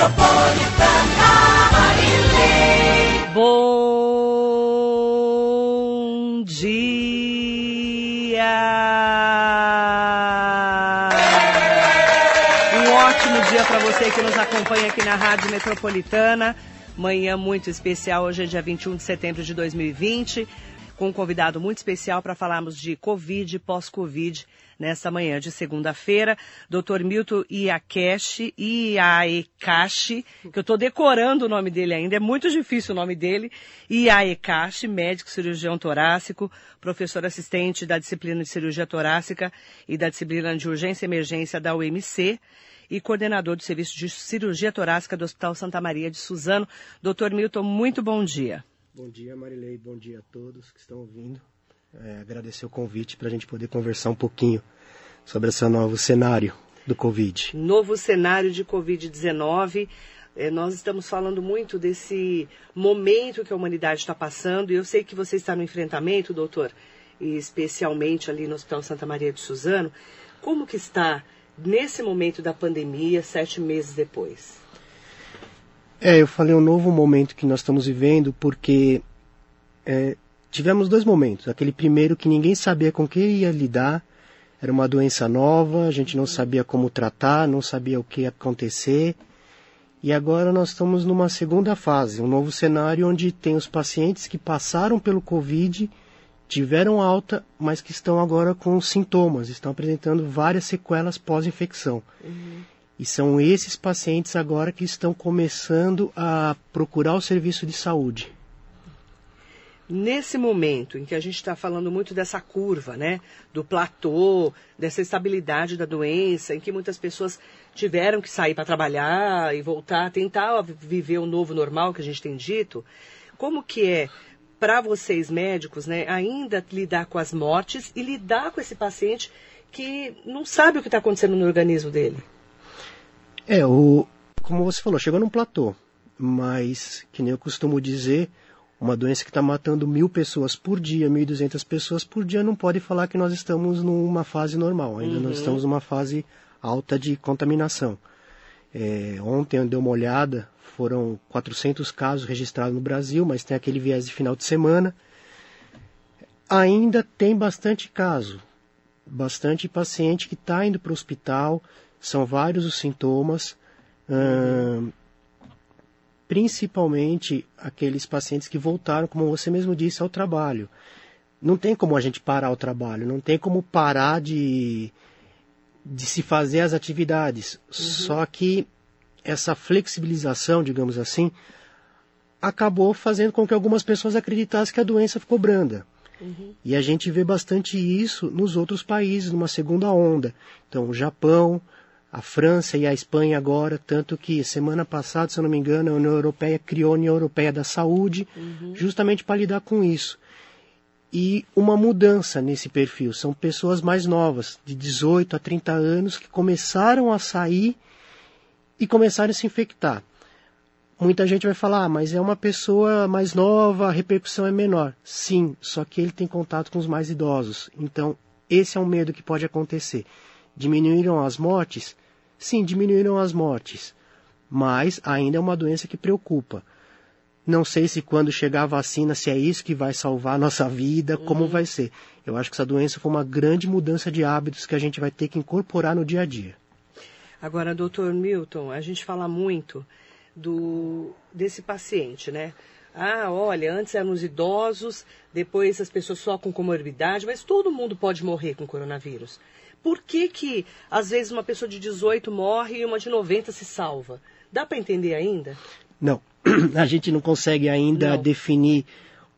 Metropolitana Marilê. Bom dia! Um ótimo dia para você que nos acompanha aqui na Rádio Metropolitana. Manhã muito especial, hoje é dia 21 de setembro de 2020, com um convidado muito especial para falarmos de Covid e pós-Covid nesta manhã de segunda-feira. Dr. Milton Iakeshi, Iaekashi, que eu estou decorando o nome dele ainda, é muito difícil o nome dele. Iaekashi, médico cirurgião torácico, professor assistente da disciplina de cirurgia torácica e da disciplina de urgência e emergência da UMC e coordenador do Serviço de Cirurgia Torácica do Hospital Santa Maria de Suzano. Doutor Milton, muito bom dia. Bom dia, Marilei. Bom dia a todos que estão ouvindo. É, agradecer o convite para a gente poder conversar um pouquinho sobre esse novo cenário do Covid. Novo cenário de Covid-19. É, nós estamos falando muito desse momento que a humanidade está passando, e eu sei que você está no enfrentamento, doutor, e especialmente ali no Hospital Santa Maria de Suzano. Como que está nesse momento da pandemia, sete meses depois? É, eu falei um novo momento que nós estamos vivendo porque é, tivemos dois momentos. Aquele primeiro que ninguém sabia com que ia lidar, era uma doença nova, a gente não sabia como tratar, não sabia o que ia acontecer. E agora nós estamos numa segunda fase, um novo cenário onde tem os pacientes que passaram pelo Covid, tiveram alta, mas que estão agora com sintomas, estão apresentando várias sequelas pós-infecção. Uhum. E são esses pacientes agora que estão começando a procurar o serviço de saúde. Nesse momento em que a gente está falando muito dessa curva, né, do platô, dessa estabilidade da doença, em que muitas pessoas tiveram que sair para trabalhar e voltar, tentar viver o novo normal que a gente tem dito, como que é para vocês médicos, né, ainda lidar com as mortes e lidar com esse paciente que não sabe o que está acontecendo no organismo dele? É, o, como você falou, chegou num platô, mas, que nem eu costumo dizer, uma doença que está matando mil pessoas por dia, 1.200 pessoas por dia, não pode falar que nós estamos numa fase normal. Ainda Uhum. nós estamos numa fase alta de contaminação. É, ontem eu dei uma olhada, foram 400 casos registrados no Brasil, mas tem aquele viés de final de semana. Ainda tem bastante caso, bastante paciente que está indo para o hospital, são vários os sintomas. Ahn, principalmente aqueles pacientes que voltaram, como você mesmo disse, ao trabalho. Não tem como a gente parar o trabalho, não tem como parar de, de se fazer as atividades. Só que essa flexibilização, digamos assim, acabou fazendo com que algumas pessoas acreditassem que a doença ficou branda. E a gente vê bastante isso nos outros países, numa segunda onda. Então, o Japão, a França e a Espanha agora, tanto que semana passada, se eu não me engano, a União Europeia criou a União Europeia da Saúde, justamente para lidar com isso. E uma mudança nesse perfil. São pessoas mais novas, de 18 a 30 anos, que começaram a sair e começaram a se infectar. Muita gente vai falar, ah, mas é uma pessoa mais nova, a repercussão é menor. Sim, só que ele tem contato com os mais idosos. Então, esse é um medo que pode acontecer. Diminuíram as mortes? Sim, diminuíram as mortes. Mas ainda é uma doença que preocupa. Não sei se quando chegar a vacina, se é isso que vai salvar a nossa vida, como vai ser. Eu acho que essa doença foi uma grande mudança de hábitos que a gente vai ter que incorporar no dia a dia. Agora, doutor Milton, a gente fala muito do desse paciente, né? Ah, olha, antes eram os idosos, depois as pessoas só com comorbidade, mas todo mundo pode morrer com coronavírus. Por que que, às vezes, uma pessoa de 18 morre e uma de 90 se salva? Dá para entender ainda? Não, a gente não consegue ainda Não. definir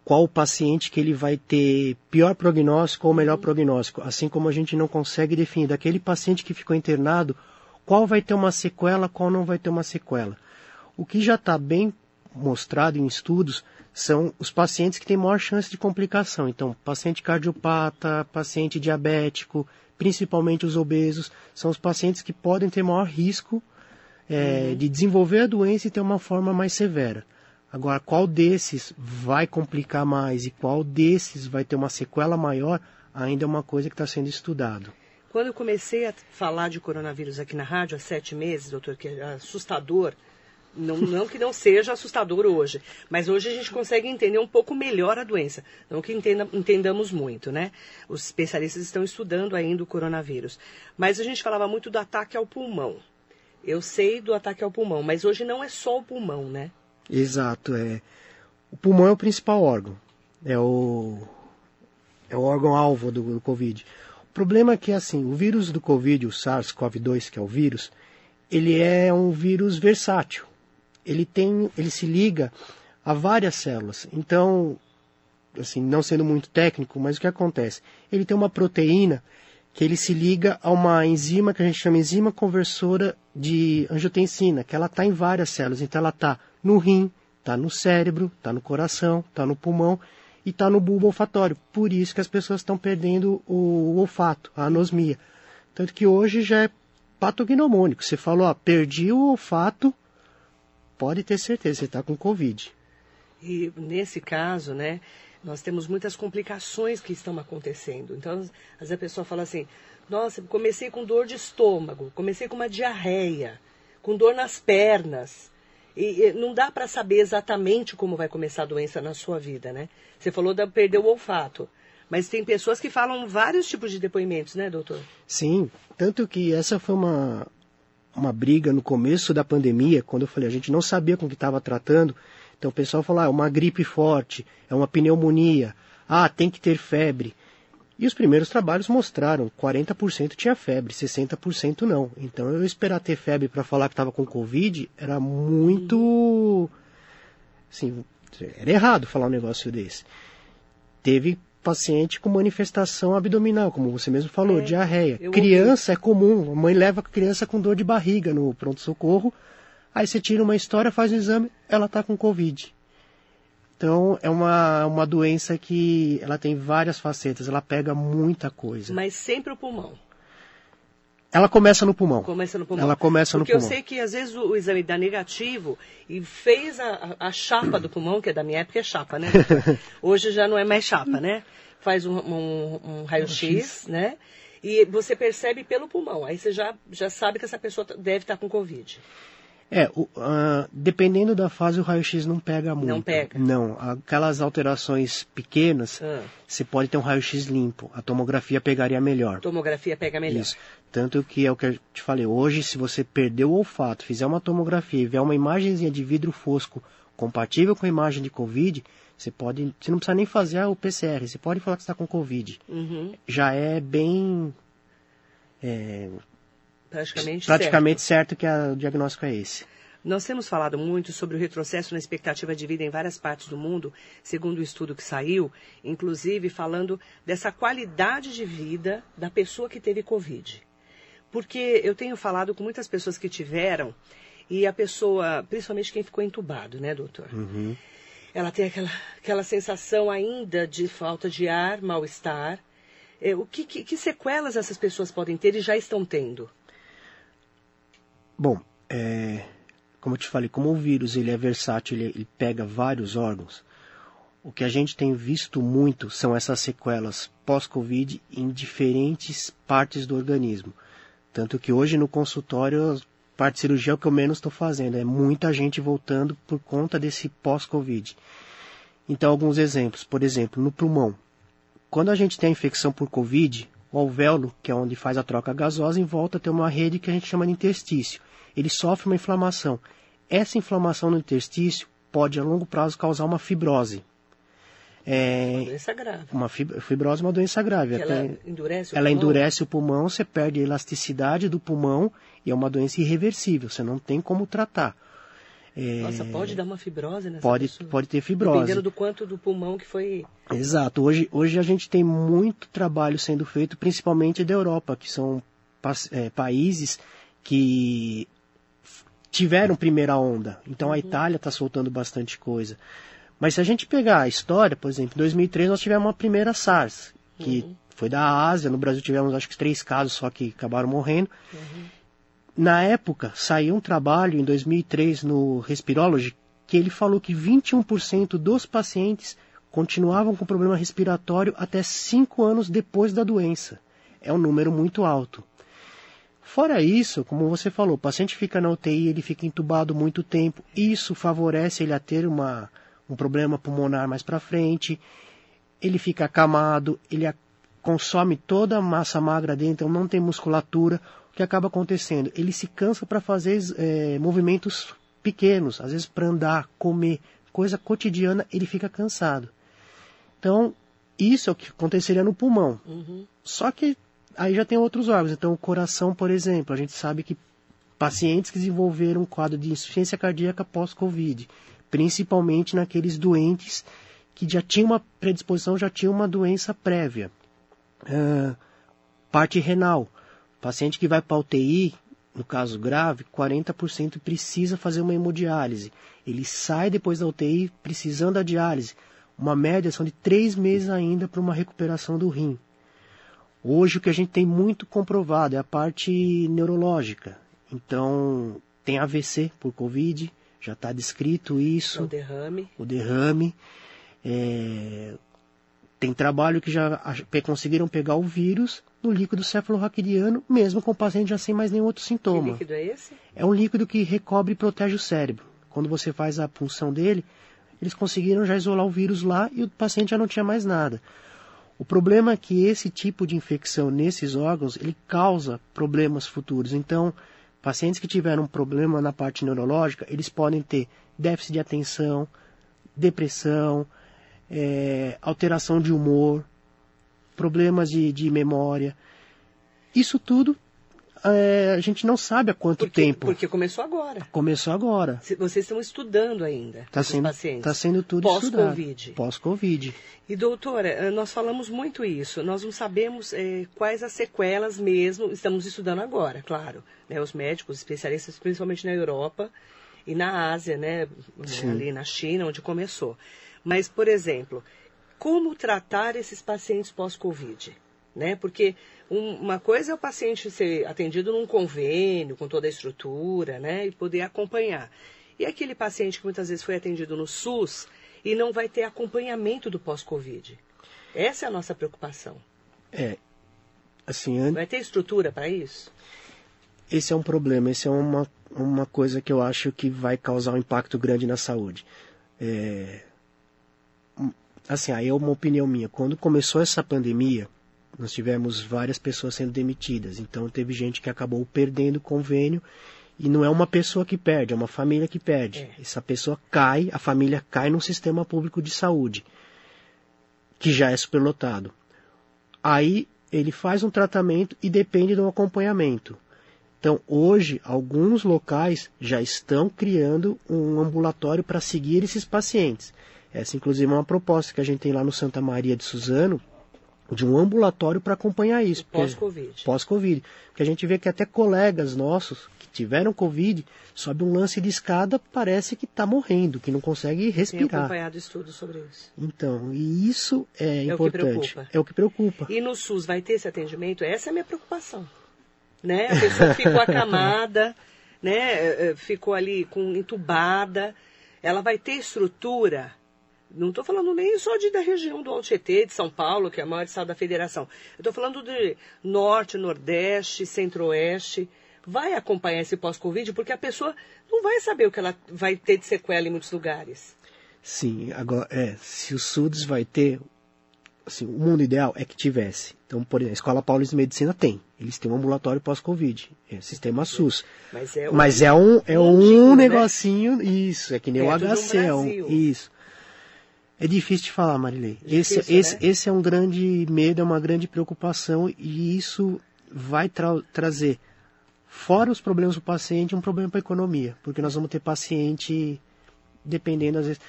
qual paciente que ele vai ter pior prognóstico ou melhor prognóstico, assim como a gente não consegue definir daquele paciente que ficou internado qual vai ter uma sequela, qual não vai ter uma sequela. O que já está bem mostrado em estudos são os pacientes que têm maior chance de complicação. Então, paciente cardiopata, paciente diabético, principalmente os obesos, são os pacientes que podem ter maior risco é, de desenvolver a doença e ter uma forma mais severa. Agora, qual desses vai complicar mais e qual desses vai ter uma sequela maior, ainda é uma coisa que está sendo estudado. Quando eu comecei a falar de coronavírus aqui na rádio há sete meses, doutor, que é assustador, Não, não que não seja assustador hoje, mas hoje a gente consegue entender um pouco melhor a doença. Não que entenda, entendamos muito, né? Os especialistas estão estudando ainda o coronavírus. Mas a gente falava muito do ataque ao pulmão. Eu sei do ataque ao pulmão, mas hoje não é só o pulmão, né? Exato, é. O pulmão é o principal órgão. É o é o órgão alvo do, do Covid. O problema é que assim, o vírus do Covid, o SARS-CoV-2, que é o vírus, ele é um vírus versátil. Ele tem, ele se liga a várias células. Então, assim, não sendo muito técnico, mas o que acontece? Ele tem uma proteína que ele se liga a uma enzima que a gente chama enzima conversora de angiotensina, que ela está em várias células. Então ela está no rim, está no cérebro, está no coração, está no pulmão e está no bulbo olfatório. Por isso que as pessoas estão perdendo o, olfato, a anosmia. Tanto que hoje já é patognomônico. Você falou, ó, perdi o olfato, pode ter certeza, você está com Covid. E nesse caso, né, nós temos muitas complicações que estão acontecendo. Então, às vezes a pessoa fala assim, nossa, comecei com dor de estômago, comecei com uma diarreia, com dor nas pernas. E, e não dá para saber exatamente como vai começar a doença na sua vida, né? Você falou de perder o olfato. Mas tem pessoas que falam vários tipos de depoimentos, né, doutor? Sim, tanto que essa foi uma, uma briga no começo da pandemia, quando eu falei, a gente não sabia com o que estava tratando. Então o pessoal falou, ah, é uma gripe forte, é uma pneumonia, ah, tem que ter febre. E os primeiros trabalhos mostraram 40% tinha febre, 60% não. Então eu esperar ter febre para falar que estava com Covid era muito. Assim, era errado falar um negócio desse. Teve paciente com manifestação abdominal, como você mesmo falou, É, diarreia. Criança é comum, a mãe leva a criança com dor de barriga no pronto-socorro, aí você tira uma história, faz o exame, ela está com Covid. Então é uma, uma doença que ela tem várias facetas, ela pega muita coisa. Mas sempre o pulmão. Ela começa no pulmão. Começa no pulmão. Ela começa no Porque eu pulmão. sei que às vezes o, o exame dá negativo e fez a, a, a chapa do pulmão, que é da minha época é chapa, né? Hoje já não é mais chapa, né? Faz um, um, um raio-x, né? E você percebe pelo pulmão. Aí você já, já sabe que essa pessoa tá- deve estar com Covid. É, o- ah, dependendo da fase, o raio-x não pega muito. pega? Não, aquelas alterações pequenas, Ah. você pode ter um raio-x limpo. A tomografia pegaria melhor. Tomografia pega melhor. Isso. Tanto que é o que eu te falei, hoje, se você perder o olfato, fizer uma tomografia e ver uma imagenzinha de vidro fosco compatível com a imagem de Covid, você pode. Você não precisa nem fazer o PCR, você pode falar que está com Covid. Uhum. Já é bem. é, Praticamente, praticamente certo. certo que a- o diagnóstico é esse. Nós temos falado muito sobre o retrocesso na expectativa de vida em várias partes do mundo, segundo o estudo que saiu, inclusive falando dessa qualidade de vida da pessoa que teve Covid. Porque eu tenho falado com muitas pessoas que tiveram, e a pessoa, principalmente quem ficou entubado, né, doutor? Ela tem aquela, aquela sensação ainda de falta de ar, mal-estar. É, o que, que, que sequelas essas pessoas podem ter e já estão tendo? Bom, é, como eu te falei, como o vírus ele é versátil, ele, ele pega vários órgãos, o que a gente tem visto muito são essas sequelas pós-Covid em diferentes partes do organismo. Tanto que hoje no consultório, parte de cirurgia é o que eu menos estou fazendo, é muita gente voltando por conta desse pós-Covid. Então, alguns exemplos. Por exemplo, no pulmão. Quando a gente tem a infecção por Covid, o alvéolo, que é onde faz a troca gasosa, em volta tem uma rede que a gente chama de interstício. Ele sofre uma inflamação. Essa inflamação no interstício pode, a longo prazo, causar uma fibrose. Uma É, doença grave. uma fib- fibrose é uma doença grave. Até- ela endurece o ela pulmão? endurece o pulmão, você perde a elasticidade do pulmão e é uma doença irreversível. Você não tem como tratar. É, Nossa, pode dar uma fibrose nessa pode, pessoa? pode ter fibrose. Dependendo do quanto do pulmão que foi... Exato. Hoje, hoje a gente tem muito trabalho sendo feito, principalmente da Europa, que são é, países que tiveram primeira onda. Então a Itália está soltando bastante coisa. Mas se a gente pegar a história, por exemplo, em 2003 nós tivemos uma primeira SARS, que foi da Ásia. No Brasil tivemos acho que três casos só que acabaram morrendo. Na época, saiu um trabalho em 2003 no Respirology que ele falou que 21% dos pacientes continuavam com problema respiratório até 5 anos depois da doença. É um número muito alto. Fora isso, como você falou, o paciente fica na UTI, ele fica entubado muito tempo, isso favorece ele a ter uma, um problema pulmonar mais para frente, ele fica acamado, ele consome toda a massa magra dentro, então não tem musculatura, o que acaba acontecendo? Ele se cansa para fazer é, movimentos pequenos, às vezes para andar, comer, coisa cotidiana, ele fica cansado. Então, isso é o que aconteceria no pulmão. Uhum. Só que aí já tem outros órgãos. Então, o coração, por exemplo, a gente sabe que pacientes que desenvolveram um quadro de insuficiência cardíaca pós-Covid, principalmente naqueles doentes que já tinham uma predisposição, já tinham uma doença prévia. Uh, parte renal. Paciente que vai para UTI, no caso grave, 40% precisa fazer uma hemodiálise. Ele sai depois da UTI precisando da diálise. Uma média são de três meses ainda para uma recuperação do rim. Hoje o que a gente tem muito comprovado é a parte neurológica. Então, tem AVC por Covid, já está descrito isso. O derrame. O derrame. É, tem trabalho que já conseguiram pegar o vírus no líquido cefalorraquidiano, mesmo com o paciente já sem mais nenhum outro sintoma. Que líquido é esse? É um líquido que recobre e protege o cérebro. Quando você faz a punção dele, eles conseguiram já isolar o vírus lá e o paciente já não tinha mais nada. O problema é que esse tipo de infecção nesses órgãos, ele causa problemas futuros. Então, pacientes que tiveram um problema na parte neurológica, eles podem ter déficit de atenção, depressão, é, alteração de humor, problemas de, de memória. Isso tudo é, a gente não sabe há quanto porque, tempo. Porque começou agora. Começou agora. Vocês estão estudando ainda Está sendo, pacientes. Tá sendo tudo Pós-Covid. Pós-Covid. E doutora, eh, nós falamos muito isso. Nós não sabemos é, quais as sequelas mesmo. Estamos estudando agora, claro. Né, os médicos, especialistas, principalmente na Europa e na Ásia, né, Sim. ali na China, onde começou. Mas, por exemplo, como tratar esses pacientes pós-Covid? Né? Porque um, uma coisa é o paciente ser atendido num convênio, com toda a estrutura, né? E poder acompanhar. E aquele paciente que muitas vezes foi atendido no SUS e não vai ter acompanhamento do pós-Covid. Essa é a nossa preocupação. É. Assim, an... Vai ter estrutura para isso? Esse é um problema, esse é uma, uma coisa que eu acho que vai causar um impacto grande na saúde. É... Assim, aí é uma opinião minha. Quando começou essa pandemia, nós tivemos várias pessoas sendo demitidas. Então teve gente que acabou perdendo o convênio e não é uma pessoa que perde, é uma família que perde. É. Essa pessoa cai, a família cai no sistema público de saúde, que já é superlotado. Aí ele faz um tratamento e depende do acompanhamento. Então, hoje, alguns locais já estão criando um ambulatório para seguir esses pacientes. Essa, inclusive, é uma proposta que a gente tem lá no Santa Maria de Suzano, de um ambulatório para acompanhar isso. Pós-Covid. Pós-Covid. Porque a gente vê que até colegas nossos que tiveram Covid, sobe um lance de escada, parece que está morrendo, que não consegue Tem respirar. acompanhado estudos sobre isso. Então, e isso é, É o que importante. preocupa. É o que preocupa. E no SUS vai ter esse atendimento? Essa é a minha preocupação. Né? A pessoa ficou acamada, né? eh, eh, ficou ali com entubada. Ela vai ter estrutura. Não estou falando nem só de, da região do Alto Tietê, de São Paulo, que é a maior estado da federação. Estou falando de norte, nordeste, centro-oeste. Vai acompanhar esse pós-Covid, porque a pessoa não vai saber o que ela vai ter de sequela em muitos lugares. Sim, agora, é, se o SUDS vai ter, assim, o mundo ideal é que tivesse. Então, por exemplo, a Escola Paulista de Medicina tem. Eles têm um ambulatório pós-Covid. É sistema SUS. Mas é, Mas é um, é mundinho, um né? negocinho, isso, é que nem o Perto do HC, é um, isso. É difícil de falar, Marilei. Difícil, esse, esse, né? esse é um grande medo, é uma grande preocupação e isso vai tra- trazer, fora os problemas do paciente, um problema para a economia. Porque nós vamos ter paciente dependendo, às vezes.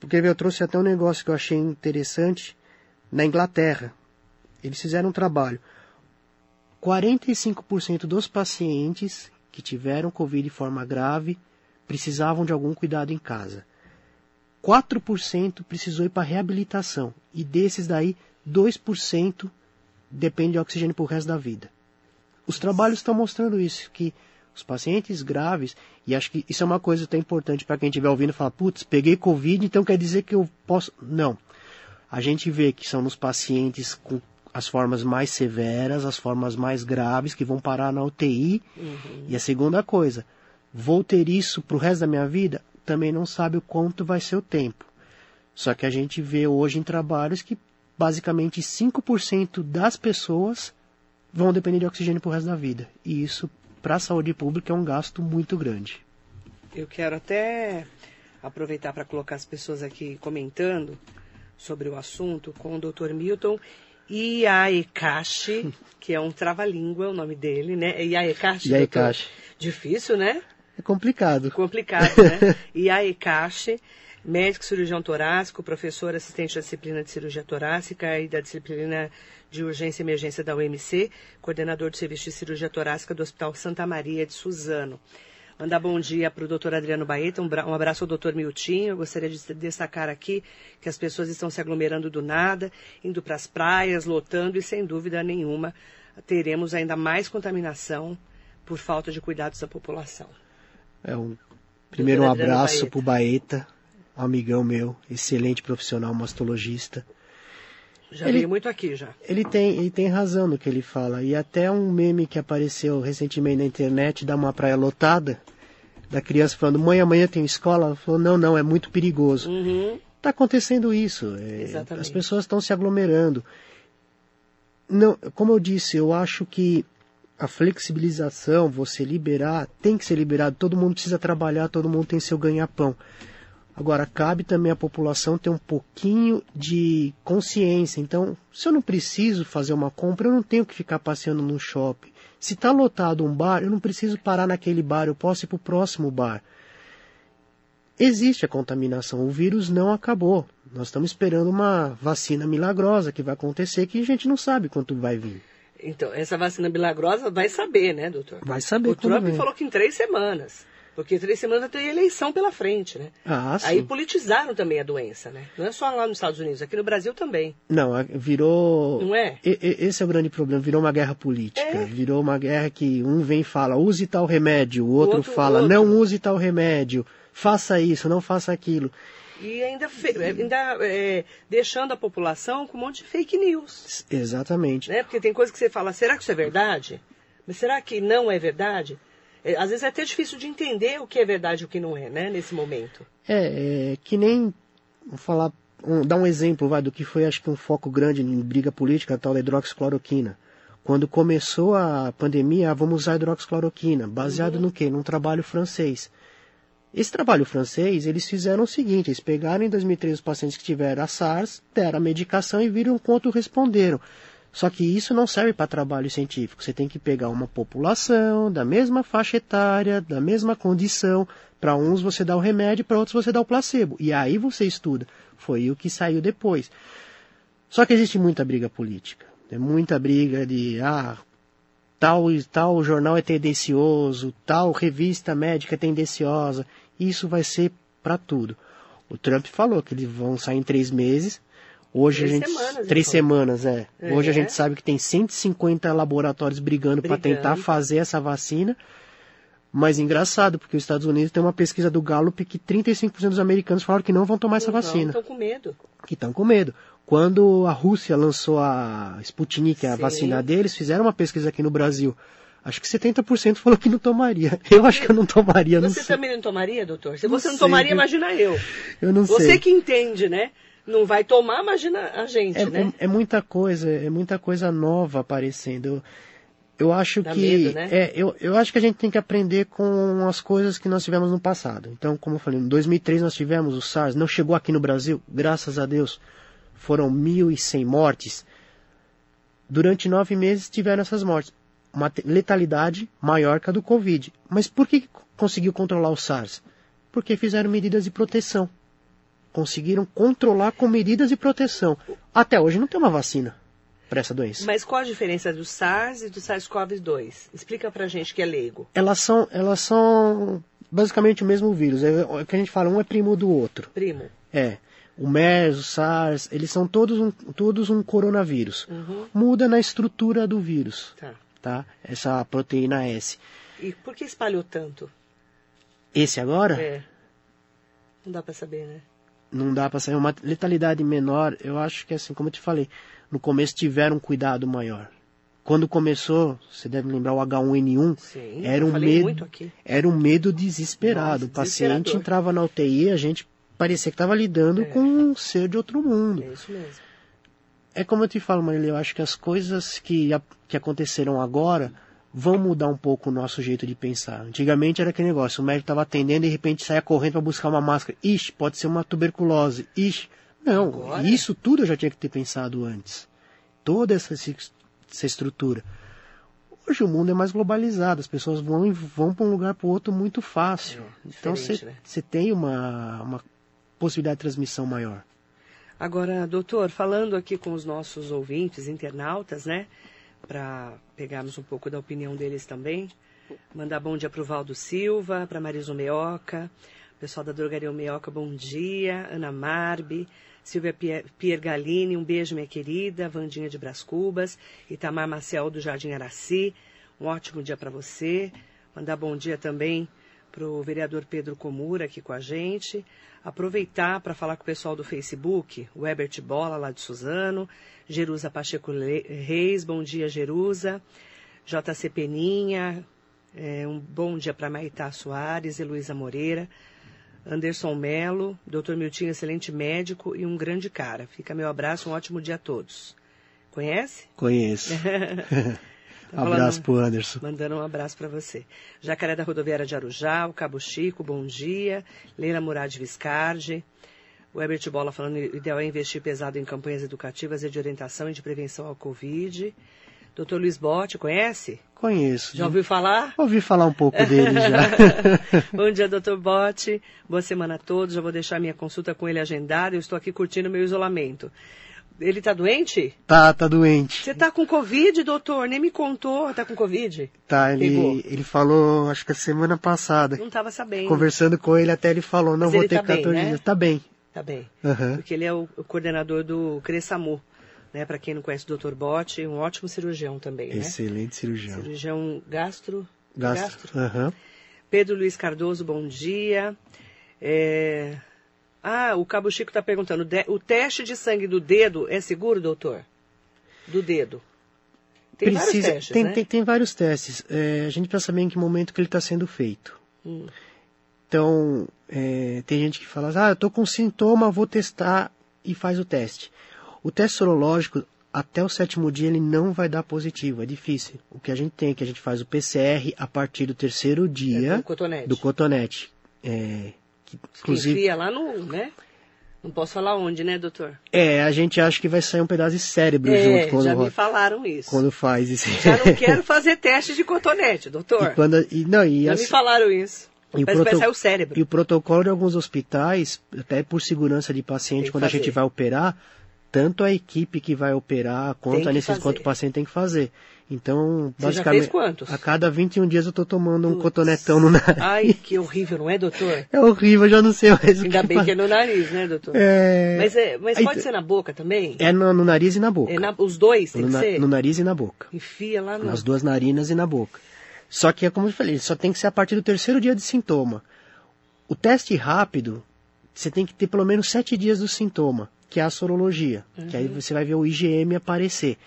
Porque eu trouxe até um negócio que eu achei interessante na Inglaterra. Eles fizeram um trabalho. 45% dos pacientes que tiveram Covid de forma grave precisavam de algum cuidado em casa. 4% precisou ir para reabilitação. E desses daí, 2% depende de oxigênio para o resto da vida. Os trabalhos estão mostrando isso, que os pacientes graves, e acho que isso é uma coisa até importante para quem estiver ouvindo falar, putz, peguei Covid, então quer dizer que eu posso. Não. A gente vê que são nos pacientes com as formas mais severas, as formas mais graves que vão parar na UTI. Uhum. E a segunda coisa, vou ter isso pro resto da minha vida? Também não sabe o quanto vai ser o tempo. Só que a gente vê hoje em trabalhos que basicamente 5% das pessoas vão depender de oxigênio pro resto da vida. E isso, para a saúde pública, é um gasto muito grande. Eu quero até aproveitar para colocar as pessoas aqui comentando sobre o assunto com o Dr. Milton Iaekashi, que é um trava-língua, o nome dele, né? Iaekashi. doutor? Iaekashi. Difícil, né? É complicado. Complicado, né? Iaekashi, médico cirurgião torácico, professor assistente da disciplina de cirurgia torácica e da disciplina de urgência e emergência da UMC, coordenador do serviço de cirurgia torácica do Hospital Santa Maria de Suzano. Mandar bom dia para o doutor Adriano Baeta, um, um abraço ao doutor Miltinho. Eu gostaria de destacar aqui que as pessoas estão se aglomerando do nada, indo para as praias, lotando e, sem dúvida nenhuma, teremos ainda mais contaminação por falta de cuidados da população. É um primeiro um abraço Baeta. pro Baeta, um amigão meu, excelente profissional mastologista. Já Ele- muito aqui já. Ele tem, ele tem razão no que ele fala. E até um meme que apareceu recentemente na internet da uma praia lotada, da criança falando, mãe, amanhã tem escola. Ela falou, não, não, é muito perigoso. Uhum. Está acontecendo isso. é, Exatamente. as pessoas estão se aglomerando. Não, como eu disse, eu acho que a flexibilização, você liberar, tem que ser liberado. Todo mundo precisa trabalhar, todo mundo tem seu ganha-pão. Agora, cabe também à população ter um pouquinho de consciência. Então, se eu não preciso fazer uma compra, eu não tenho que ficar passeando no shopping. Se está lotado um bar, eu não preciso parar naquele bar, eu posso ir para o próximo bar. Existe a contaminação, o vírus não acabou. Nós estamos esperando uma vacina milagrosa que vai acontecer que a gente não sabe quanto vai vir. Então, essa vacina milagrosa vai saber, né, doutor? Vai saber O Trump vem. falou que em três semanas. Porque três semanas tem eleição pela frente, né? Ah, sim. Aí politizaram também a doença, né? Não é só lá nos Estados Unidos, aqui no Brasil também. Não, virou. Não é? E- e- Esse é o grande problema. Virou uma guerra política. É. Virou uma guerra que um vem e fala, use tal remédio. O outro, outro- fala, outro. não use tal remédio. Faça isso, não faça aquilo. E ainda, ainda é, deixando a população com um monte de fake news. Exatamente. Né? Porque tem coisa que você fala, será que isso é verdade? Mas será que não é verdade? É, às vezes é até difícil de entender o que é verdade e o que não é, né? Nesse momento. É, é que nem. Vou falar. Um, dar um exemplo vai, do que foi, acho que, um foco grande em briga política, a tal da hidroxicloroquina. Quando começou a pandemia, ah, vamos usar hidroxicloroquina. Baseado no quê? Num trabalho francês. Esse trabalho francês, eles fizeram o seguinte, eles pegaram em 2013 os pacientes que tiveram a SARS, deram a medicação e viram quanto responderam. Só que isso não serve para trabalho científico. Você tem que pegar uma população da mesma faixa etária, da mesma condição. Para uns você dá o remédio, para outros você dá o placebo. E aí você estuda. Foi o que saiu depois. Só que existe muita briga política. É muita briga de ah, tal tal jornal é tendencioso, tal revista médica é tendenciosa. Isso vai ser para tudo. O Trump falou que eles vão sair em três meses. Hoje Três a gente semanas, três semanas é. É. Hoje a gente sabe que tem 150 laboratórios brigando para Brigando. tentar fazer essa vacina. Mas engraçado, porque os Estados Unidos tem uma pesquisa do Gallup que 35% dos americanos falaram que não vão tomar essa vacina Estão com medo. que estão com medo. Quando a Rússia lançou a Sputnik, a Sim. vacina deles, fizeram uma pesquisa aqui no Brasil. Acho que 70% falou que não tomaria. Eu acho que eu não tomaria, não Você sei. também não tomaria, doutor? Se Não você não sei, tomaria, viu? imagina eu. Eu não Você sei. que entende, né? Não vai tomar, imagina a gente, É, né? é- é muita coisa, é muita coisa nova aparecendo. Eu, eu acho Dá que medo, né? é, eu, eu acho que a gente tem que aprender com as coisas que nós tivemos no passado. Então, como eu falei, em 2003 nós tivemos o SARS, não chegou aqui no Brasil, graças a Deus. Foram 1.100 mortes. Durante nove meses tiveram essas mortes. Uma letalidade maior que a do Covid. Mas por que conseguiu controlar o SARS? Porque fizeram medidas de proteção. Conseguiram controlar com medidas de proteção. Até hoje não tem uma vacina para essa doença. Mas qual a diferença do SARS e do SARS-CoV-2? Explica pra gente que é leigo. Elas são, elas são basicamente o mesmo vírus. É o que a gente fala, um é primo do outro. Primo. É. O MERS, o SARS, eles são todos um, todos um coronavírus. Uhum. Muda na estrutura do vírus, Tá. Tá? Essa proteína S. E por que espalhou tanto? Esse agora? É. Não dá pra saber, né? não dá para sair. Uma letalidade menor, eu acho que assim, como eu te falei, no começo tiveram um cuidado maior. Quando começou, você deve lembrar o H1N1, Sim, era um medo, muito aqui. era um medo desesperado. Nossa, o paciente entrava na UTI, a gente parecia que estava lidando É. com um ser de outro mundo. É isso mesmo. É como eu te falo, Marília, eu acho que as coisas que, a- que aconteceram agora vão mudar um pouco o nosso jeito de pensar. Antigamente era aquele negócio, o médico estava atendendo e de repente saia correndo para buscar uma máscara. Ixi, pode ser uma tuberculose. Ixi. Não, Agora? isso tudo eu já tinha que ter pensado antes. Toda essa, essa estrutura. Hoje o mundo é mais globalizado, as pessoas vão, vão para um lugar para o outro muito fácil. É, então você né? tem uma, uma possibilidade de transmissão maior. Agora, doutor, falando aqui com os nossos ouvintes, internautas, né? Para pegarmos um pouco da opinião deles também. Mandar bom dia para o Valdo Silva, para Marisa Meoca, pessoal da Drogaria Meoca, bom dia. Ana Marbi, Silvia Pie- Piergalini, um beijo, minha querida. Vandinha de Brás Cubas, Itamar Maciel do Jardim Araci, um ótimo dia para você. Mandar bom dia também para o vereador Pedro Comura aqui com a gente. Aproveitar para falar com o pessoal do Facebook, o Ebert Bola, lá de Suzano, Jerusa Pacheco Reis, bom dia, Jerusa. JC Peninha, é, um bom dia para Maitá Soares, Heloísa Moreira, Anderson Melo, Dr. Miltinho, excelente médico e um grande cara. Fica meu abraço, um ótimo dia a todos. Conhece? Conheço. Tá Abraço pro Anderson. Mandando um abraço para você. Jacaré da Rodoviária de Arujá, o Cabo Chico, bom dia. Leila Murad Viscardi. O Herbert Bola falando que o ideal é investir pesado em campanhas educativas e de orientação e de prevenção ao Covid. Doutor Luiz Botti, conhece? Conheço. Já ouviu falar? Ouvi falar um pouco dele já. Bom dia, doutor Botti. Boa semana a todos. Já vou deixar minha consulta com ele agendada. Eu estou aqui curtindo meu isolamento. Ele está doente? tá, tá doente. Você está com Covid, doutor? Nem me contou. Está com Covid? Tá, Pegou. ele, ele falou, acho que a semana passada. Não estava sabendo. Conversando com ele, até ele falou, não Mas vou ter tá bem, 14 né? dias. Tá bem. Tá bem. Aham. Porque ele é o, o coordenador do CRESAMU. Né? Para quem não conhece o Dr. Botti, um ótimo cirurgião também, né? Excelente cirurgião. Cirurgião gastro. Gastro. Aham. Pedro Luiz Cardoso, bom dia. É, Ah, o Cabo Chico está perguntando, o teste de sangue do dedo é seguro, doutor? Do dedo. Tem vários Precisa, testes, tem, né? tem, tem vários testes. É, a gente precisa saber em que momento que ele está sendo feito. Hum. Então, é, tem gente que fala, ah, eu estou com sintoma, vou testar e faz o teste. O teste sorológico, até o sétimo dia, ele não vai dar positivo, é difícil. O que a gente tem é que a gente faz o PCR a partir do terceiro dia É do cotonete. do cotonete. É, que, inclusive, enfia lá no, né? Não posso falar onde, né, doutor? é, a gente acha que vai sair um pedaço de cérebro É, junto quando, já me falaram isso. quando faz isso. Já não quero fazer teste de cotonete, doutor. e quando, e, não, e já as- me falaram isso. E o Mas vai proto- sair o cérebro. E o protocolo de alguns hospitais, até por segurança de paciente, quando a gente fazer. vai operar, tanto a equipe que vai operar, quanto anestesia, quanto o paciente tem que fazer. Então, Você basicamente, a cada 21 dias eu tô tomando um Putz. cotonetão no nariz. Ai, que horrível, não é, doutor? É horrível, eu já não sei mais o Ainda bem que é no nariz, né, doutor? É, Mas, é, mas Aí pode te- ser na boca também? é no, no nariz e na boca. É na- os dois tem no, que na- ser? no nariz e na boca. Enfia lá no... Nas duas narinas e na boca. Só que é como eu falei, só tem que ser a partir do terceiro dia de sintoma. O teste rápido, você tem que ter pelo menos sete dias do sintoma, que é a sorologia. Que aí você vai ver o IgM aparecer.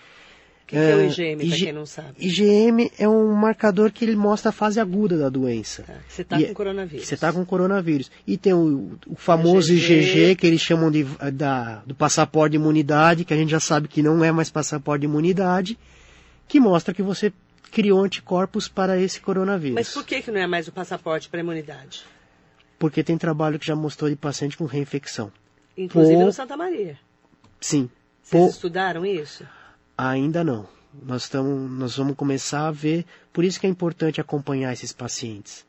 O que, que é o É, IgM, IG quem não sabe? IgM é um marcador que ele mostra a fase aguda da doença. Tá, Você tá E- com coronavírus. Você está com coronavírus. E tem o, o famoso IgG. IgG, que eles chamam de, da, do passaporte de imunidade, que a gente já sabe que não é mais passaporte de imunidade, que mostra que você criou anticorpos para esse coronavírus. Mas por que, que não é mais o passaporte para imunidade? Porque tem trabalho que já mostrou de paciente com reinfecção. Inclusive Pô. no Santa Maria. Sim. Vocês Pô, estudaram isso? ainda não. Nós, estamos, nós vamos começar a ver. Por isso que é importante acompanhar esses pacientes.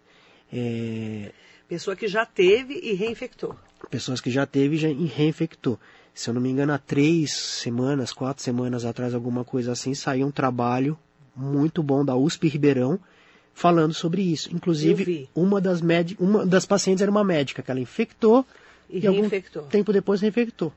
É, Pessoa que já teve e reinfectou. pessoas que já teve já e reinfectou. Se eu não me engano, há três semanas, quatro semanas atrás, alguma coisa assim, saiu um trabalho muito bom da USP Ribeirão falando sobre isso. Inclusive, uma das, médi uma das pacientes era uma médica que ela infectou E algum reinfectou. tempo depois reinfectou.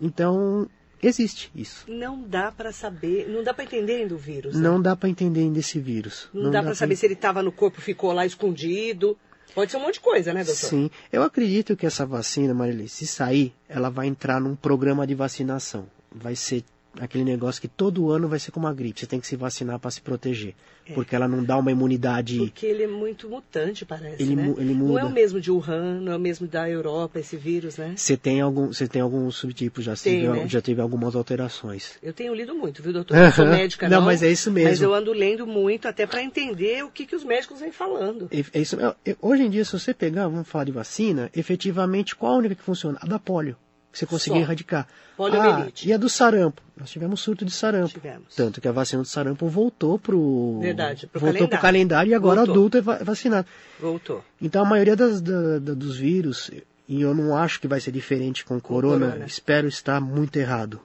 Então, existe isso. Não dá para saber, não dá para entender ainda o vírus. né? Não dá para entender ainda esse vírus. Não, dá, para saber se ele estava no corpo, ficou lá escondido. Pode ser um monte de coisa, né, doutor? Sim, eu acredito que essa vacina, Marilei, se sair, ela vai entrar num programa de vacinação. Vai ser aquele negócio que todo ano vai ser como a gripe, você tem que se vacinar para se proteger, porque ela não dá uma imunidade. Porque ele é muito mutante, parece, Ele né? ele Não é muda. o mesmo de Wuhan, não é o mesmo da Europa, esse vírus, né? Você tem algum, você tem alguns subtipos, já Tem, teve, né? já teve algumas alterações. Eu tenho lido muito, viu, doutor? Eu sou médica, Não, não. mas é isso mesmo. Mas eu ando lendo muito até para entender o que, que os médicos vêm falando. É é isso, é- é- hoje em dia, se você pegar, vamos falar de vacina, efetivamente, qual a única que funciona? A da polio, que você conseguiu Só. erradicar. Poliomielite. Ah, e a do sarampo? Nós tivemos surto de sarampo. Tivemos. Tanto que a vacina do sarampo voltou pro, Verdade, pro voltou pro calendário. calendário e agora Voltou. adulto é va- vacinado. Voltou. Então a maioria das, da- da- dos vírus, e eu não acho que vai ser diferente com o corona, corona. espero estar muito errado,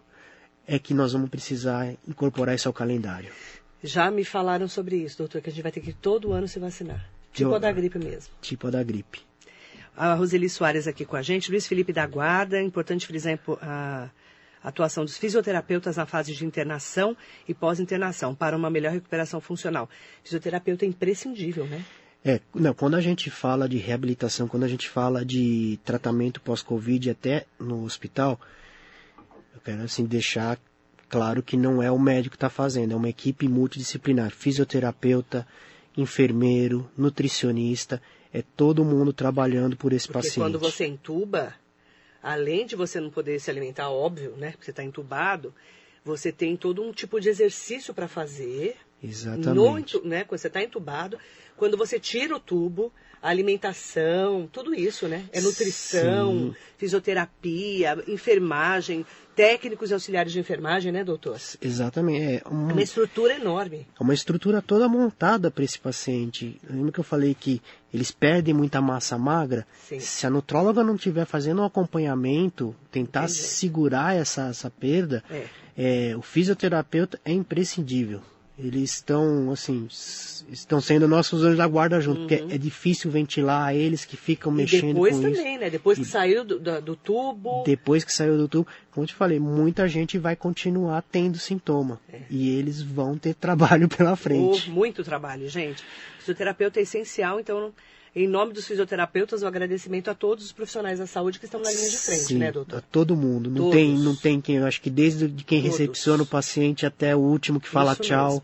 é que nós vamos precisar incorporar isso ao calendário. Já me falaram sobre isso, doutor, que a gente vai ter que todo ano se vacinar. Tipo Eu- a da gripe mesmo. Tipo a da gripe. A Roseli Soares aqui com a gente, Luiz Felipe da Guarda, é importante frisar a atuação dos fisioterapeutas na fase de internação e pós-internação para uma melhor recuperação funcional. Fisioterapeuta é imprescindível, né? É, não, quando a gente fala de reabilitação, quando a gente fala de tratamento pós-Covid até no hospital, eu quero assim deixar claro que não é o médico que está fazendo, é uma equipe multidisciplinar, fisioterapeuta, enfermeiro, nutricionista, é todo mundo trabalhando por esse Porque paciente. quando você entuba, além de você não poder se alimentar, óbvio, né? Porque você está entubado, você tem todo um tipo de exercício para fazer. Exatamente. No, né, quando você está entubado, quando você tira o tubo, a alimentação, tudo isso, né? É nutrição, Sim. fisioterapia, enfermagem, técnicos e auxiliares de enfermagem, né, doutor? Exatamente, é É um- uma estrutura enorme. É uma estrutura toda montada para esse paciente. Lembra que eu falei que eles perdem muita massa magra? Sim. Se a nutróloga não estiver fazendo um acompanhamento, tentar Entendi. segurar essa, essa perda, É. é, o fisioterapeuta é imprescindível. Eles estão, assim, estão sendo nossos anjos da guarda junto, porque é difícil ventilar eles que ficam Uhum. E mexendo depois com também, isso. né? Depois que E- saiu do, do- tubo. Depois que saiu do tubo, como eu te falei, muita gente vai continuar tendo sintoma. E eles vão ter trabalho pela frente. Muito trabalho, gente. Fisioterapeuta é essencial, então, em nome dos fisioterapeutas, o agradecimento a todos os profissionais da saúde que estão na linha de frente, Sim, né, a doutor? todo mundo. Não Todos. tem, não tem quem, eu acho que desde de quem Todos. recepciona o paciente até o último que fala Isso tchau. mesmo.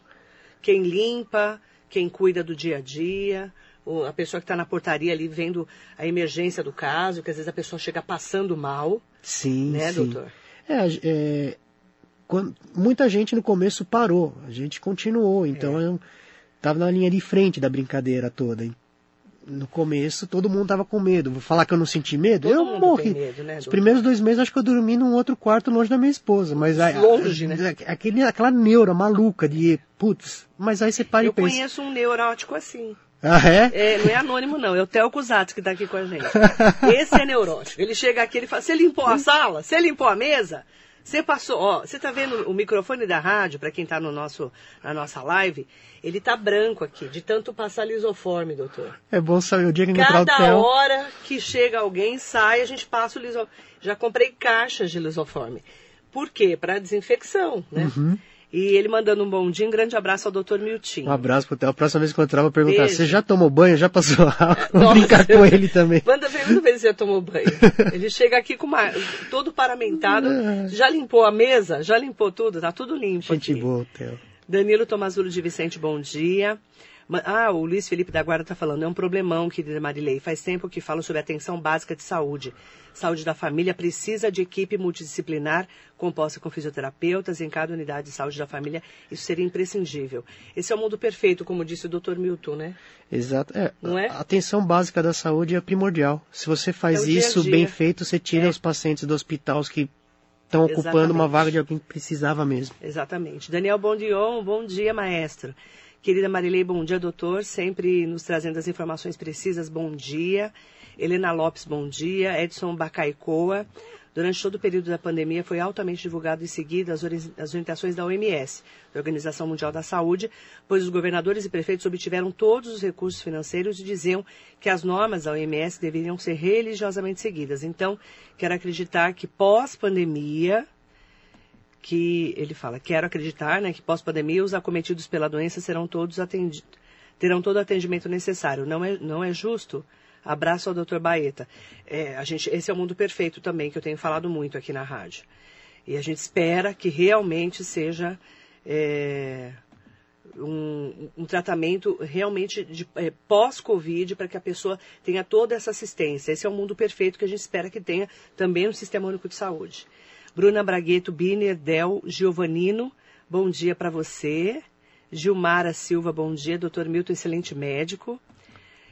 Quem limpa, quem cuida do dia a dia, a pessoa que está na portaria ali vendo a emergência do caso, que às vezes a pessoa chega passando mal, Sim, né, sim. doutor? É, é, quando- muita gente no começo parou, a gente continuou, então É. eu tava na linha de frente da brincadeira toda. No começo todo mundo tava com medo. Vou falar que eu não senti medo? Todo eu morri. medo, né, Os primeiros dois meses acho que eu dormi num outro quarto longe da minha esposa, mas aí, Longe, né? Aquele, aquela neura maluca de putz, mas aí você para Eu e pensa. conheço um neurótico assim. Ah, é? É, não é anônimo, não. É o Theo Cusatz que está aqui com a gente. Esse é neurótico. Ele chega aqui e fala: Você limpou a sala? Você limpou a mesa? Você passou. Ó, você tá vendo o microfone da rádio, para quem está no nosso, na nossa live? Ele tá branco aqui, de tanto passar lisoforme, doutor. É bom saber o dia que Cada Theo. hora que chega alguém, sai, a gente passa o lisoforme. Já comprei caixas de lisoforme. Por quê? Para desinfecção, né? Uhum. E ele mandando um bom dia, um grande abraço ao doutor Miltinho. Um abraço pro Theo. A próxima vez que encontrar, eu vou perguntar: você já tomou banho? Já passou água? Vou brincar com ele também. Manda pergunta pra ele se já tomou banho. Ele chega aqui com uma, todo paramentado. Já limpou a mesa? Já limpou tudo? Tá tudo limpo Gente aqui. boa, Theo. Danilo Tomazulo de Vicente, bom dia. Ah, o Luiz Felipe da Guarda está falando, é um problemão, querida Marilei. Faz tempo que falo sobre atenção básica de saúde. Saúde da família precisa de equipe multidisciplinar composta com fisioterapeutas em cada unidade de saúde da família. Isso seria imprescindível. Esse é o mundo perfeito, como disse o Dr. Milton, né? Exato. É, Não é? A atenção básica da saúde é primordial. Se você faz É o dia isso dia. bem feito, você tira É. os pacientes do hospital os que estão ocupando uma vaga de alguém que precisava mesmo. Exatamente. Daniel Bondion, bom dia, maestro. Querida Marilei, bom dia, doutor. Sempre nos trazendo as informações precisas, bom dia. Helena Lopes, bom dia. Edson Bacaicoa. Durante todo o período da pandemia foi altamente divulgado e seguido as, ori- as orientações da OMS, da Organização Mundial da Saúde, pois os governadores e prefeitos obtiveram todos os recursos financeiros e diziam que as normas da OMS deveriam ser religiosamente seguidas. Então, quero acreditar que pós-pandemia, que ele fala, quero acreditar, né, que pós-pandemia os acometidos pela doença serão todos atendidos, terão todo o atendimento necessário. Não é, não é justo Abraço ao doutor Baeta. É, a gente, esse é o mundo perfeito também, que eu tenho falado muito aqui na rádio. E a gente espera que realmente seja é, um, um, tratamento realmente de é, pós-Covid para que a pessoa tenha toda essa assistência. Esse é o mundo perfeito que a gente espera que tenha também no Sistema Único de Saúde. Bruna Bragueto Biner, Del Giovanino, bom dia para você. Gilmara Silva, bom dia. Doutor Milton, excelente médico.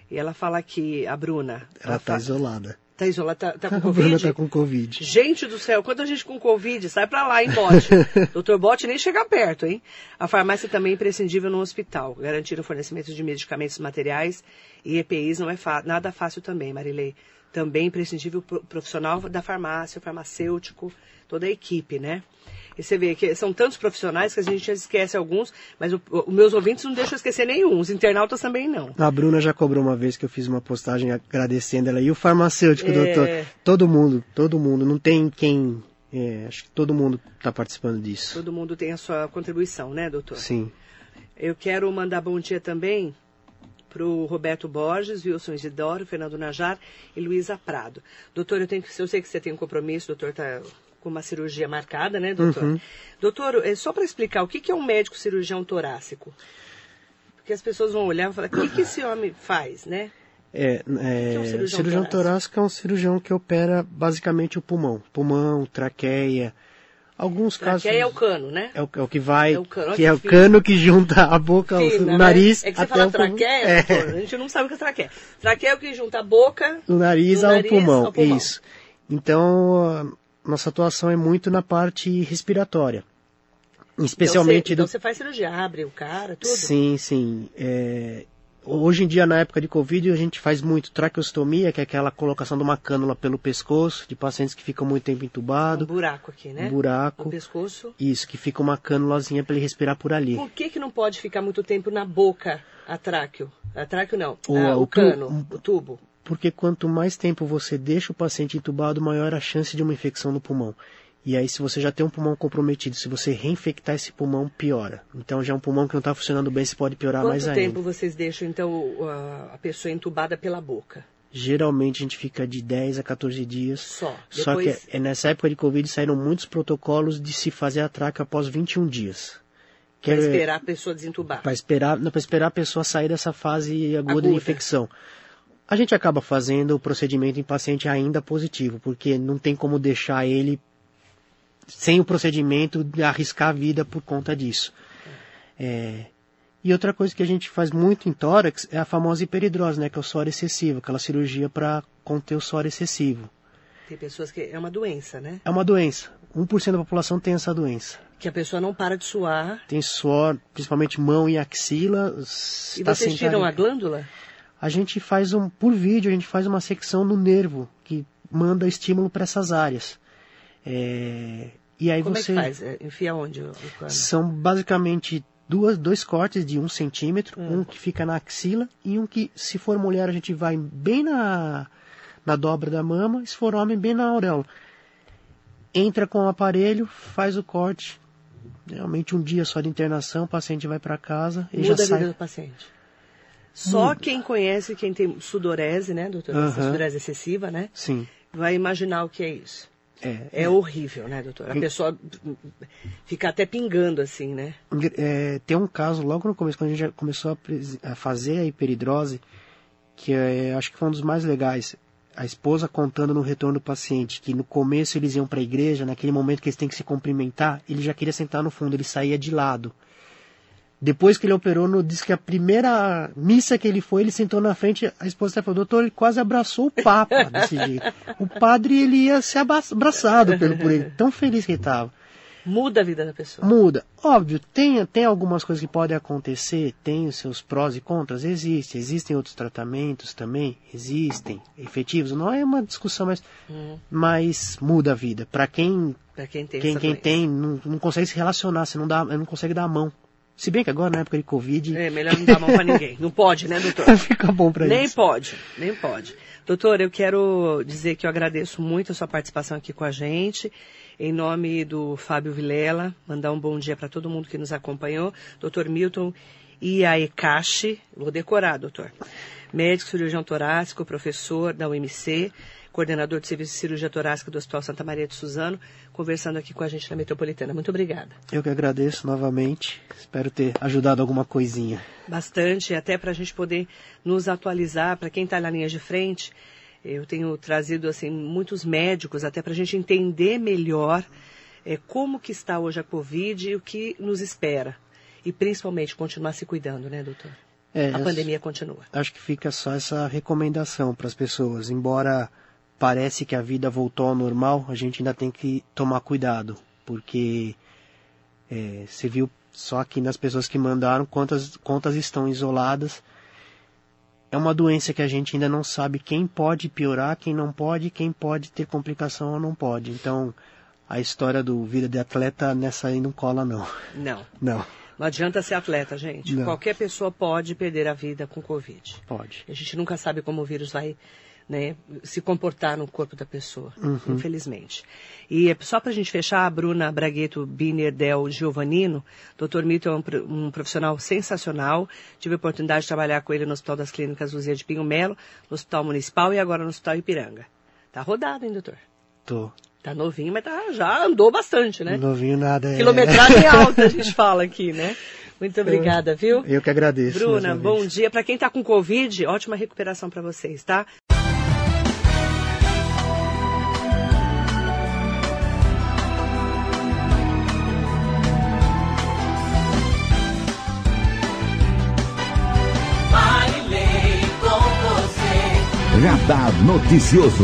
E ela fala que a Bruna. Ela está isolada. Tá isolada, tá, tá com A Covid? Bruna tá com Covid. Gente do céu, quanta gente com Covid, sai pra lá, hein, Bote? Doutor Bote nem chega perto, hein? A farmácia também é imprescindível no hospital. Garantir o fornecimento de medicamentos materiais e EPIs não é nada fácil também, Marilei. Também imprescindível o profissional da farmácia, o farmacêutico, toda a equipe, né? E você vê que são tantos profissionais que a gente esquece alguns, mas os meus ouvintes não deixam esquecer nenhum, os internautas também não. A Bruna já cobrou uma vez que eu fiz uma postagem agradecendo ela. E o farmacêutico, é... doutor? Todo mundo, todo mundo. Não tem quem. É, acho que todo mundo está participando disso. Todo mundo tem a sua contribuição, né, doutor? Sim. Eu quero mandar bom dia também para o Roberto Borges, Wilson Isidoro, Fernando Najar e Luísa Prado. Doutor, eu, tenho, eu sei que você tem um compromisso, doutor está com uma cirurgia marcada, né, doutor? Uhum. Doutor, é só para explicar, o que, que é um médico cirurgião torácico? Porque as pessoas vão olhar e falar, o que, que esse homem faz, né? É, é, que é um cirurgião, cirurgião torácico é um cirurgião que opera basicamente o pulmão. Pulmão, traqueia. Alguns traqueia casos. é o cano, né? É o, é o que vai. É o cano, que, que é o cano que junta a boca, Fina, o nariz. Né? É que você até fala o traqueia, É. a gente não sabe o que é traqueia. Traqueia é o que junta a boca Do nariz, do ao, nariz pulmão. ao pulmão. Isso. Então, nossa atuação é muito na parte respiratória. Especialmente então, do você, então você faz cirurgia, abre o cara, tudo? Sim, sim. É, Hoje em dia, na época de Covid, a gente faz muito traqueostomia, que é aquela colocação de uma cânula pelo pescoço, de pacientes que ficam muito tempo Um entubados. buraco aqui, né? Um buraco. No pescoço. Isso, que fica uma cânulazinha para ele respirar por ali. Por que, que não pode ficar muito tempo na boca a tráqueo? A tráqueo não, O- ah, o, o tu- cano, o tubo. Porque quanto mais tempo você deixa o paciente entubado, maior a chance de uma infecção no pulmão. E aí, se você já tem um pulmão comprometido, se você reinfectar esse pulmão, piora. Então, já é um pulmão que não está funcionando bem, você pode piorar mais Quanto ainda. tempo vocês deixam, então, a, pessoa entubada pela boca? Geralmente, a gente fica de 10 a 14 dias. Só. Só Depois, que é nessa época de Covid saíram muitos protocolos de se fazer a traca após 21 dias. Para é- esperar a pessoa desentubar. Para esperar, não, esperar a pessoa sair dessa fase aguda, Aguda. de infecção. A gente acaba fazendo o procedimento em paciente ainda positivo, porque não tem como deixar ele sem o procedimento de arriscar a vida por conta disso. É, E outra coisa que a gente faz muito em tórax é a famosa hiperidrose, né, que é o suor excessivo, aquela cirurgia para conter o suor excessivo. Tem pessoas que é uma doença, né? É uma doença. 1% da população tem essa doença. Que a pessoa não para de suar. Tem suor, principalmente mão e axila. E está vocês sentado tiram a glândula? a gente faz um por vídeo a gente faz uma secção no nervo que manda estímulo para essas áreas É, e aí Como você é que faz? É, Enfia onde são basicamente duas dois cortes de um centímetro Hum. um que fica na axila e um que se for mulher a gente vai bem na na dobra da mama se for homem bem na auréola entra com o aparelho faz o corte realmente um dia só de internação o paciente vai para casa e Muda já a vida sai do paciente. Só quem conhece, quem tem sudorese, né, doutor? Sudorese excessiva, né? sim Vai imaginar o que é isso. É, É horrível, né, doutor? A pessoa fica até pingando assim, né? É, tem um caso logo no começo, quando a gente já começou a fazer a hiperidrose, que é, acho que foi um dos mais legais. A esposa contando no retorno do paciente que no começo eles iam para a igreja, naquele momento que eles têm que se cumprimentar, ele já queria sentar no fundo, ele saía de lado. Depois que ele operou, no, diz que a primeira missa que ele foi, ele sentou na frente, a esposa falou, doutor, ele quase abraçou o Papa desse jeito. O padre, ele ia ser abra- abraçado pelo, por ele, tão feliz que ele estava. Muda a vida da pessoa. Muda. Óbvio, tem, tem algumas coisas que podem acontecer, tem os seus prós e contras, existe. Existem outros tratamentos também, existem, efetivos. Não é uma discussão, mas, Hum, mas muda a vida. Para quem, pra quem tem quem, quem tem, não, não consegue se relacionar, você não, dá, não consegue dar a mão. Se bem que agora, na época de Covid, É, melhor não dar mão pra ninguém. Não pode, né, doutor? fica bom para Nem isso. pode, nem pode. Doutor, eu quero dizer que eu agradeço muito a sua participação aqui com a gente. Em nome do Fábio Vilela, mandar um bom dia para todo mundo que nos acompanhou. Doutor Milton Iaekashi, vou decorar, doutor. médico cirurgião torácico, professor da UMC, coordenador de serviço de cirurgia torácica do Hospital Santa Maria de Suzano, conversando aqui com a gente na Metropolitana. Muito obrigada. Eu que agradeço novamente. Espero ter ajudado alguma coisinha. Bastante, até para a gente poder nos atualizar, para quem está na linha de frente. Eu tenho trazido assim muitos médicos até para a gente entender melhor é, como que está hoje a Covid e o que nos espera. E principalmente continuar se cuidando, né, doutor? É, a pandemia continua. Acho que fica só essa recomendação para as pessoas. Embora parece que a vida voltou ao normal, a gente ainda tem que tomar cuidado, porque é, você viu só aqui nas pessoas que mandaram quantas, quantas estão isoladas. É uma doença que a gente ainda não sabe quem pode piorar, quem não pode, quem pode ter complicação ou não pode. Então, a história do vida de atleta nessa aí não cola, não. Não. Não. Não adianta ser atleta, gente. Não. Qualquer pessoa pode perder a vida com Covid. Pode. A gente nunca sabe como o vírus vai né, se comportar no corpo da pessoa, Uhum. infelizmente. E é só para a gente fechar, a Bruna Bragueto Biner Del Giovanino, Dr. Mito é um, um profissional sensacional. Tive a oportunidade de trabalhar com ele no Hospital das Clínicas Luzia de Pinho Melo, no Hospital Municipal e agora no Hospital Ipiranga. Tá rodado, hein, doutor? Tô. Tá novinho, mas tá, já andou bastante, né? Novinho nada. é- Quilometragem alta, a gente fala aqui, né? Muito obrigada, viu? Eu que agradeço. Bruna, bom dia. Para quem tá com Covid, ótima recuperação para vocês, tá? Noticioso.